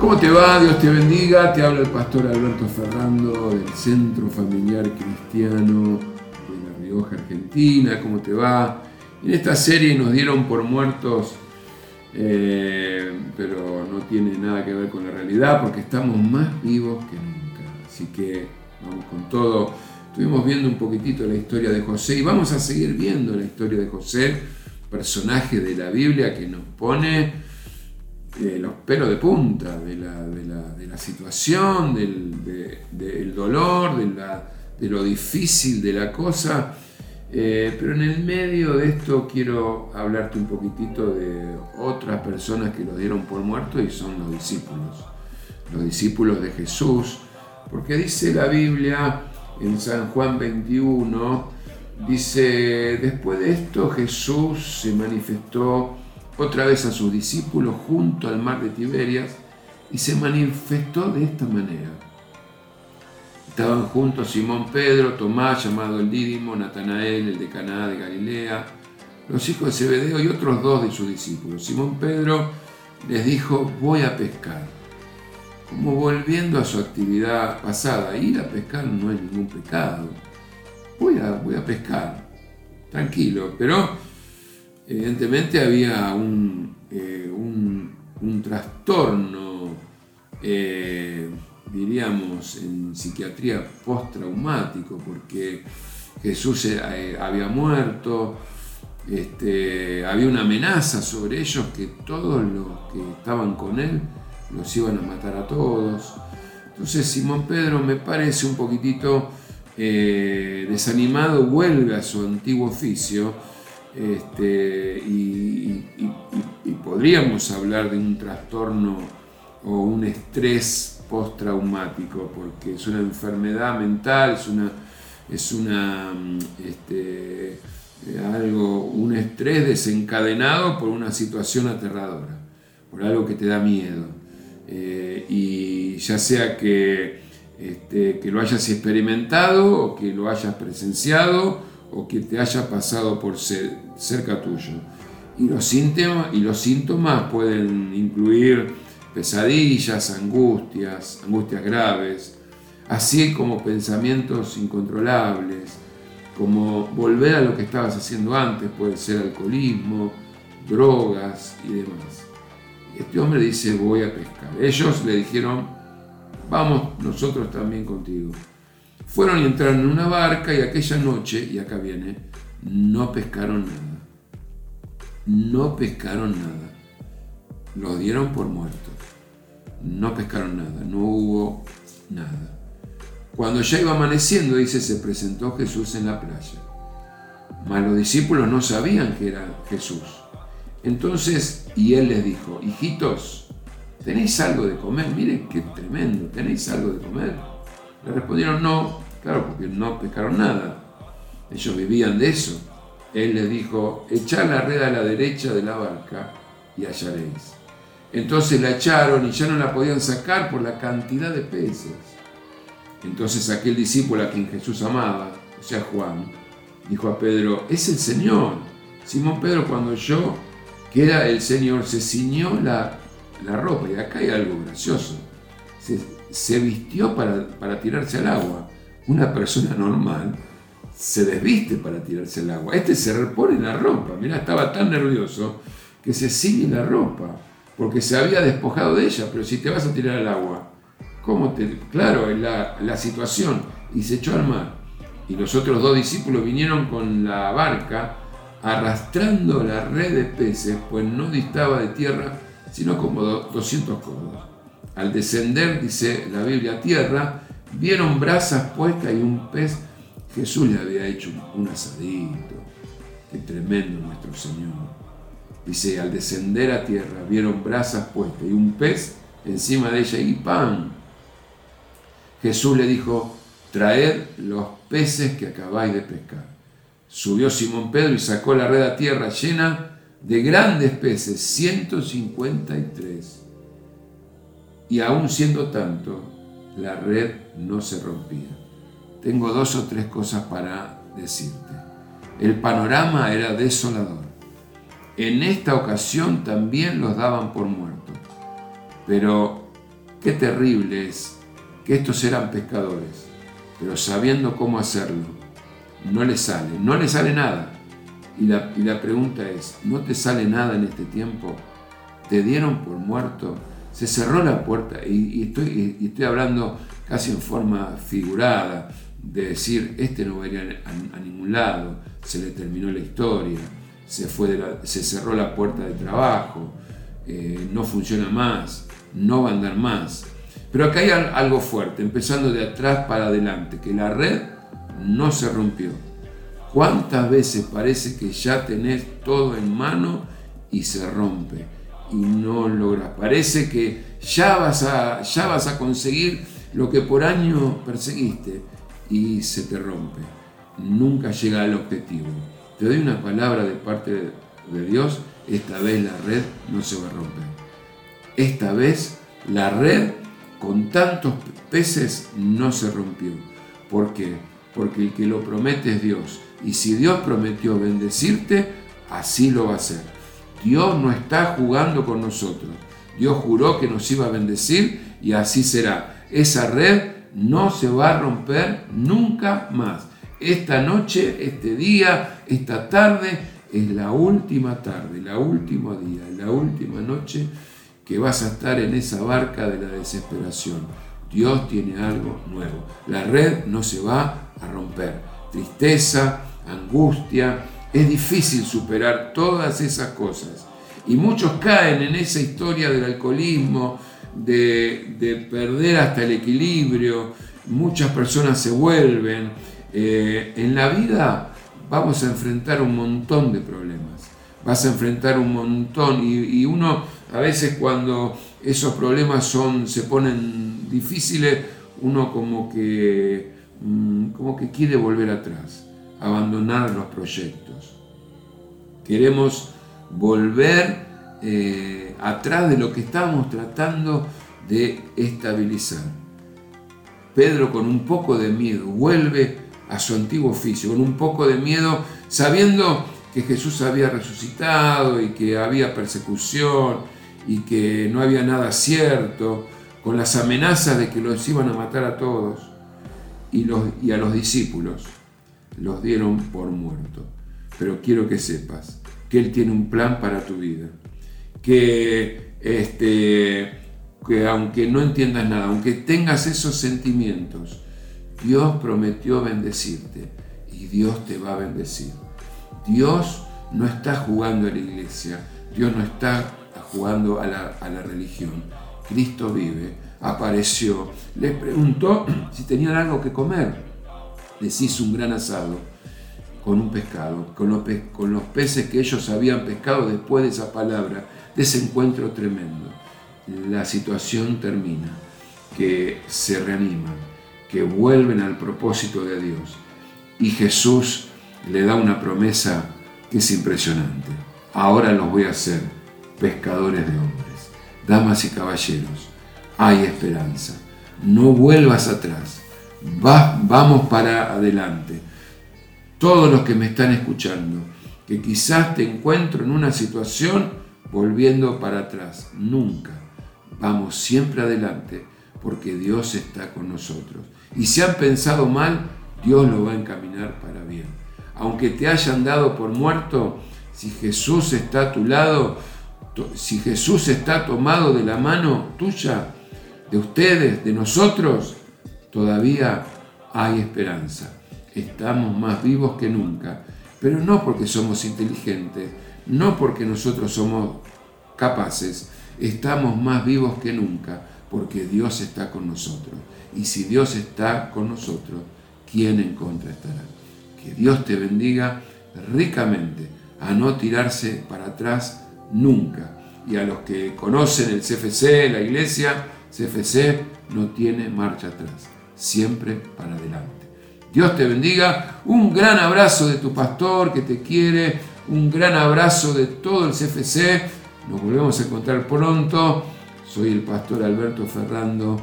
¿Cómo te va? Dios te bendiga. Te habla el pastor Alberto Ferrando del Centro Familiar Cristiano de La Rioja, Argentina. ¿Cómo te va? En esta serie nos dieron por muertos, eh, pero no tiene nada que ver con la realidad porque estamos más vivos que nunca. Así que vamos con todo. Estuvimos viendo un poquitito la historia de José y vamos a seguir viendo la historia de José, personaje de la Biblia que nos pone los pelos de punta de la, situación, del, dolor, de, lo difícil de la cosa. Eh, pero en el medio de esto quiero hablarte un poquitito de otras personas que lo dieron por muerto y son los discípulos, los discípulos de Jesús, porque dice la Biblia en San Juan 21, dice, después de esto Jesús se manifestó otra vez a sus discípulos junto al mar de Tiberias y se manifestó de esta manera. Estaban juntos Simón Pedro, Tomás, llamado el Dídimo, Natanael, el de Caná de Galilea, los hijos de Zebedeo y otros dos de sus discípulos. Simón Pedro les dijo, voy a pescar. Como volviendo a su actividad pasada, ir a pescar no es ningún pecado. Voy a, voy a pescar, tranquilo, pero evidentemente había un, eh, trastorno, eh, diríamos, en psiquiatría postraumático, porque Jesús eh, había muerto, este, había una amenaza sobre ellos que todos los que estaban con él los iban a matar a todos. Entonces Simón Pedro me parece un poquitito desanimado, vuelve a su antiguo oficio, este, y, podríamos hablar de un trastorno o un estrés postraumático, porque es una enfermedad mental, es una, es una este, algo, un estrés desencadenado por una situación aterradora, por algo que te da miedo. Eh, y ya sea que, este, que lo hayas experimentado o que lo hayas presenciado, o que te haya pasado por cerca tuyo. Y los, síntomas, y los síntomas pueden incluir pesadillas, angustias, angustias graves, así como pensamientos incontrolables, como volver a lo que estabas haciendo antes, puede ser alcoholismo, drogas y demás. Este hombre dice, voy a pescar. Ellos le dijeron, vamos nosotros también contigo. Fueron y entraron en una barca y aquella noche, y acá viene, no pescaron nada. No pescaron nada. Los dieron por muertos. No pescaron nada, no hubo nada. Cuando ya iba amaneciendo, dice, se presentó Jesús en la playa. Mas los discípulos no sabían que era Jesús. Entonces, y él les dijo, hijitos, ¿tenéis algo de comer? Miren qué tremendo, ¿tenéis algo de comer? Le respondieron no, claro, porque no pescaron nada. Ellos vivían de eso. Él les dijo, echad la red a la derecha de la barca y hallaréis. Entonces la echaron y ya no la podían sacar por la cantidad de peces. Entonces aquel discípulo a quien Jesús amaba, o sea Juan, dijo a Pedro, es el Señor. Simón Pedro cuando oyó que era el Señor se ciñó la, la ropa. Y acá hay algo gracioso se vistió para, tirarse al agua. Una persona normal se desviste para tirarse al agua. Este se repone la ropa. Mira, estaba tan nervioso que se sigue la ropa porque se había despojado de ella. Pero si te vas a tirar al agua, ¿cómo te.? Claro, la, la situación. Y se echó al mar. Y los otros dos discípulos vinieron con la barca arrastrando la red de peces, pues no distaba de tierra, sino como 200 codos. Al descender, dice la Biblia, a tierra, vieron brasas puestas y un pez. Jesús le había hecho un asadito. Qué tremendo nuestro Señor. Dice, al descender a tierra, vieron brasas puestas y un pez encima de ella y pan. Jesús le dijo, traed los peces que acabáis de pescar. Subió Simón Pedro y sacó la red a tierra llena de grandes peces, 153 y aún siendo tanto, la red no se rompía. Tengo dos o tres cosas para decirte. El panorama era desolador. En esta ocasión también los daban por muertos. Pero qué terrible es que estos eran pescadores, pero sabiendo cómo hacerlo, no les sale, no les sale nada. Y la, y la pregunta es, ¿no te sale nada en este tiempo? ¿Te dieron por muerto? Se cerró la puerta y, estoy, estoy hablando casi en forma figurada, de decir, este no va a ir a, ningún lado, se le terminó la historia, se, fue se cerró la puerta de trabajo, eh, no funciona más, no va a andar más. Pero acá hay algo fuerte, empezando de atrás para adelante, que la red no se rompió. ¿Cuántas veces parece que ya tenés todo en mano y se rompe y no logras? Parece que ya vas a, ya vas a conseguir lo que por años perseguiste y se te rompe. Nunca llega al objetivo. Te doy una palabra de parte de Dios, esta vez la red no se va a romper. Esta vez la red con tantos peces no se rompió. ¿Por qué? Porque el que lo promete es Dios. Y si Dios prometió bendecirte, así lo va a hacer. Dios no está jugando con nosotros. Dios juró que nos iba a bendecir y así será. Esa red no se va a romper nunca más. Esta noche, este día, esta tarde es la última tarde, la última día, la última noche que vas a estar en esa barca de la desesperación. Dios tiene algo nuevo. La red no se va a romper. Tristeza, angustia, es difícil superar todas esas cosas. Y muchos caen en esa historia del alcoholismo, de, perder hasta el equilibrio, muchas personas se vuelven. Eh, en la vida vamos a enfrentar un montón de problemas, vas a enfrentar un montón y, uno a veces cuando esos problemas son, se ponen difíciles, uno como que, mm, como que quiere volver atrás, abandonar los proyectos. Queremos volver eh, atrás de lo que estábamos tratando de estabilizar. Pedro con un poco de miedo vuelve a su antiguo oficio, con un poco de miedo, sabiendo que Jesús había resucitado y que había persecución y que no había nada cierto, con las amenazas de que los iban a matar a todos y a los discípulos los dieron por muertos. Pero quiero que sepas que Él tiene un plan para tu vida que, este, que aunque no entiendas nada, aunque tengas esos sentimientos, Dios prometió bendecirte y Dios te va a bendecir. Dios no está jugando a la iglesia, Dios no está jugando a la, a la religión. Cristo vive, apareció, les preguntó si tenían algo que comer. Les hizo un gran asado con un pescado, con los, con los peces que ellos habían pescado después de esa palabra desencuentro tremendo. La situación termina, que se reaniman, que vuelven al propósito de Dios. Y Jesús le da una promesa que es impresionante. Ahora los voy a hacer pescadores de hombres. Damas y caballeros, hay esperanza. No vuelvas atrás. Vamos para adelante. Todos los que me están escuchando, que quizás te encuentro en una situación volviendo para atrás, nunca. Vamos siempre adelante porque Dios está con nosotros. Y si han pensado mal, Dios lo va a encaminar para bien. Aunque te hayan dado por muerto, si Jesús está a tu lado, si Jesús está tomado de la mano tuya, de ustedes, de nosotros, todavía hay esperanza. Estamos más vivos que nunca, pero no porque somos inteligentes, no porque nosotros somos capaces, estamos más vivos que nunca, porque Dios está con nosotros. Y si Dios está con nosotros, ¿quién en contra estará? Que Dios te bendiga ricamente a no tirarse para atrás nunca. Y a los que conocen el CFC, la iglesia, CFC no tiene marcha atrás, siempre para adelante. Dios te bendiga, un gran abrazo de tu pastor que te quiere, un gran abrazo de todo el CFC. Nos volvemos a encontrar pronto. Soy el pastor Alberto Ferrando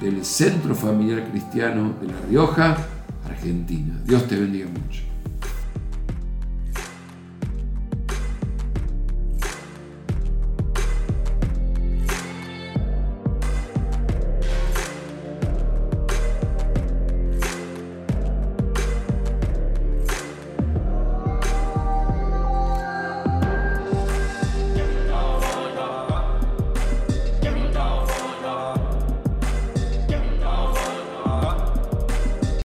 del Centro Familiar Cristiano de La Rioja, Argentina. Dios te bendiga mucho.